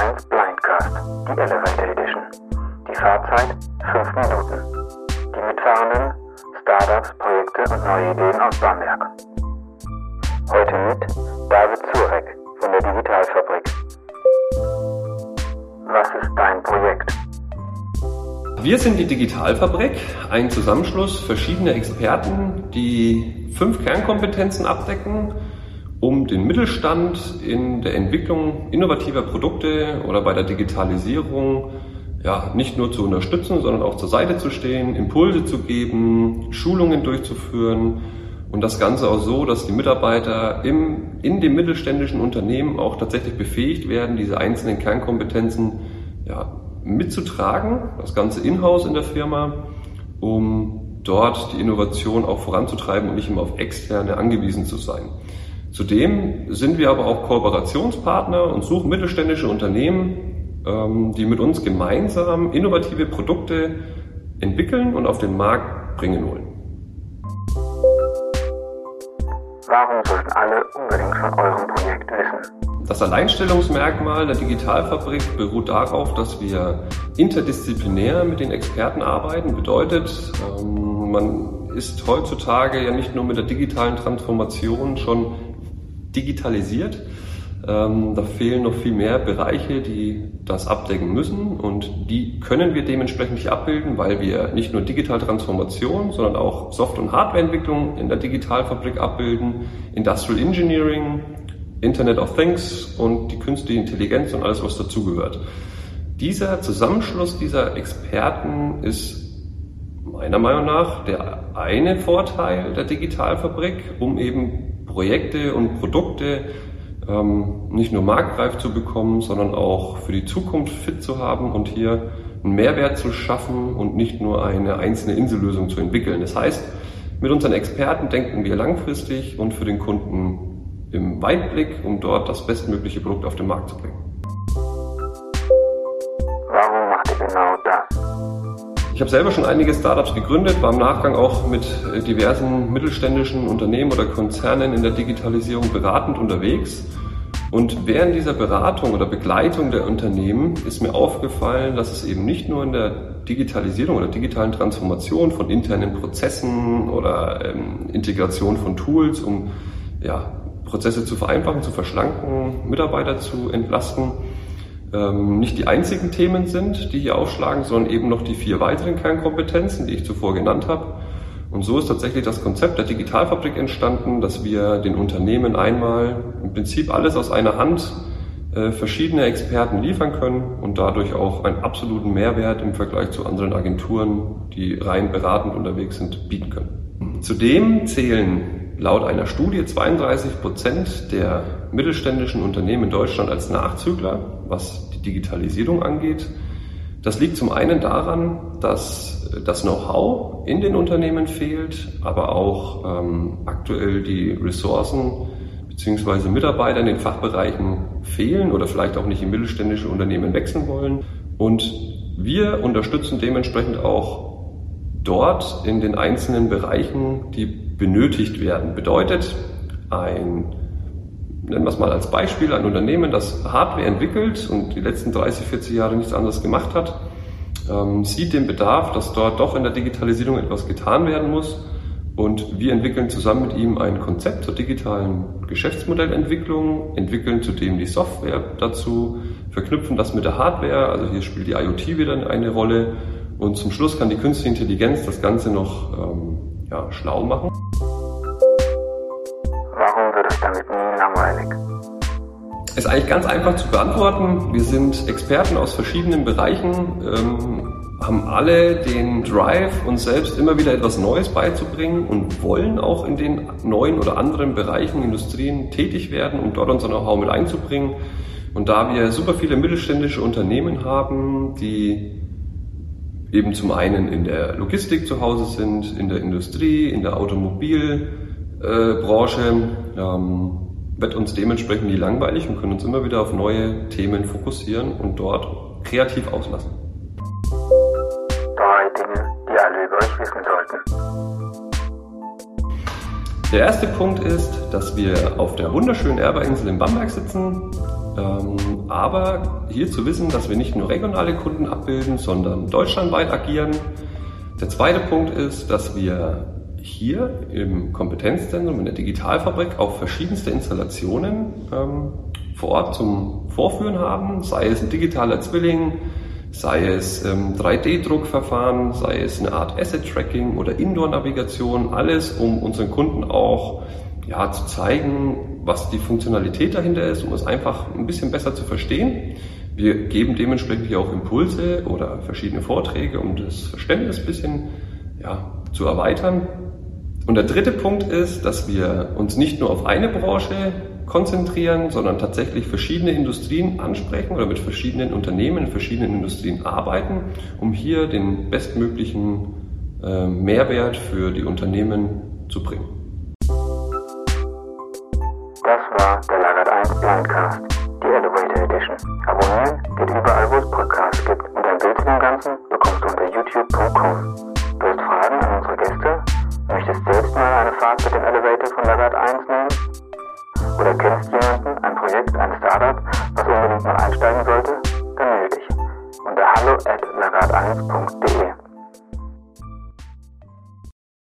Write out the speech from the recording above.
1 Blindcast, die Elevator Edition. Die Fahrzeit 5 Minuten. Die Mitfahrenden Startups, Projekte und neue Ideen aus Bamberg. Heute mit David Zurek von der Digitalfabrik. Was ist dein Projekt? Wir sind die Digitalfabrik, ein Zusammenschluss verschiedener Experten, die fünf Kernkompetenzen abdecken um den Mittelstand in der Entwicklung innovativer Produkte oder bei der Digitalisierung ja, nicht nur zu unterstützen, sondern auch zur Seite zu stehen, Impulse zu geben, Schulungen durchzuführen und das Ganze auch so, dass die Mitarbeiter im, in dem mittelständischen Unternehmen auch tatsächlich befähigt werden, diese einzelnen Kernkompetenzen ja, mitzutragen, das Ganze in-house in der Firma, um dort die Innovation auch voranzutreiben und nicht immer auf externe angewiesen zu sein. Zudem sind wir aber auch Kooperationspartner und suchen mittelständische Unternehmen, ähm, die mit uns gemeinsam innovative Produkte entwickeln und auf den Markt bringen wollen. Warum sollten alle unbedingt von eurem Projekt wissen? Das Alleinstellungsmerkmal der Digitalfabrik beruht darauf, dass wir interdisziplinär mit den Experten arbeiten. Bedeutet, ähm, man ist heutzutage ja nicht nur mit der digitalen Transformation schon digitalisiert. Ähm, da fehlen noch viel mehr Bereiche, die das abdecken müssen und die können wir dementsprechend nicht abbilden, weil wir nicht nur Digitaltransformation, sondern auch Software- und Hardwareentwicklung in der Digitalfabrik abbilden, Industrial Engineering, Internet of Things und die künstliche Intelligenz und alles, was dazugehört. Dieser Zusammenschluss dieser Experten ist meiner Meinung nach der eine Vorteil der Digitalfabrik, um eben Projekte und Produkte ähm, nicht nur marktreif zu bekommen, sondern auch für die Zukunft fit zu haben und hier einen Mehrwert zu schaffen und nicht nur eine einzelne Insellösung zu entwickeln. Das heißt, mit unseren Experten denken wir langfristig und für den Kunden im Weitblick, um dort das bestmögliche Produkt auf den Markt zu bringen. Ich habe selber schon einige Startups gegründet, war im Nachgang auch mit diversen mittelständischen Unternehmen oder Konzernen in der Digitalisierung beratend unterwegs. Und während dieser Beratung oder Begleitung der Unternehmen ist mir aufgefallen, dass es eben nicht nur in der Digitalisierung oder digitalen Transformation von internen Prozessen oder ähm, Integration von Tools, um ja, Prozesse zu vereinfachen, zu verschlanken, Mitarbeiter zu entlasten, ähm, nicht die einzigen Themen sind, die hier aufschlagen, sondern eben noch die vier weiteren Kernkompetenzen, die ich zuvor genannt habe. Und so ist tatsächlich das Konzept der Digitalfabrik entstanden, dass wir den Unternehmen einmal im Prinzip alles aus einer Hand äh, verschiedene Experten liefern können und dadurch auch einen absoluten Mehrwert im Vergleich zu anderen Agenturen, die rein beratend unterwegs sind, bieten können. Zudem zählen laut einer Studie 32 Prozent der mittelständischen Unternehmen in Deutschland als Nachzügler was die Digitalisierung angeht. Das liegt zum einen daran, dass das Know-how in den Unternehmen fehlt, aber auch ähm, aktuell die Ressourcen bzw. Mitarbeiter in den Fachbereichen fehlen oder vielleicht auch nicht in mittelständische Unternehmen wechseln wollen. Und wir unterstützen dementsprechend auch dort in den einzelnen Bereichen, die benötigt werden. Bedeutet, ein nennen wir es mal als Beispiel, ein Unternehmen, das Hardware entwickelt und die letzten 30, 40 Jahre nichts anderes gemacht hat, ähm, sieht den Bedarf, dass dort doch in der Digitalisierung etwas getan werden muss. Und wir entwickeln zusammen mit ihm ein Konzept zur digitalen Geschäftsmodellentwicklung, entwickeln zudem die Software dazu, verknüpfen das mit der Hardware, also hier spielt die IoT wieder eine Rolle. Und zum Schluss kann die künstliche Intelligenz das Ganze noch ähm, ja, schlau machen. Damit nie langweilig? Ist eigentlich ganz einfach zu beantworten. Wir sind Experten aus verschiedenen Bereichen, ähm, haben alle den Drive, uns selbst immer wieder etwas Neues beizubringen und wollen auch in den neuen oder anderen Bereichen, Industrien tätig werden, um dort unser Know-how mit einzubringen. Und da wir super viele mittelständische Unternehmen haben, die eben zum einen in der Logistik zu Hause sind, in der Industrie, in der Automobilbranche, ähm, wird uns dementsprechend nie langweilig und können uns immer wieder auf neue Themen fokussieren und dort kreativ auslassen. Drei Dinge, die alle über euch wissen sollten. Der erste Punkt ist, dass wir auf der wunderschönen Erberinsel in Bamberg sitzen, ähm, aber hier zu wissen, dass wir nicht nur regionale Kunden abbilden, sondern deutschlandweit agieren. Der zweite Punkt ist, dass wir hier im Kompetenzzentrum in der Digitalfabrik auch verschiedenste Installationen ähm, vor Ort zum Vorführen haben, sei es ein digitaler Zwilling, sei es ähm, 3D-Druckverfahren, sei es eine Art Asset-Tracking oder Indoor-Navigation, alles, um unseren Kunden auch ja, zu zeigen, was die Funktionalität dahinter ist, um es einfach ein bisschen besser zu verstehen. Wir geben dementsprechend hier auch Impulse oder verschiedene Vorträge, um das Verständnis ein bisschen ja, zu erweitern. Und der dritte Punkt ist, dass wir uns nicht nur auf eine Branche konzentrieren, sondern tatsächlich verschiedene Industrien ansprechen oder mit verschiedenen Unternehmen in verschiedenen Industrien arbeiten, um hier den bestmöglichen äh, Mehrwert für die Unternehmen zu bringen. Das war der Lagert 1 Blindcast, die Elevator Edition. Abonnieren unbedingt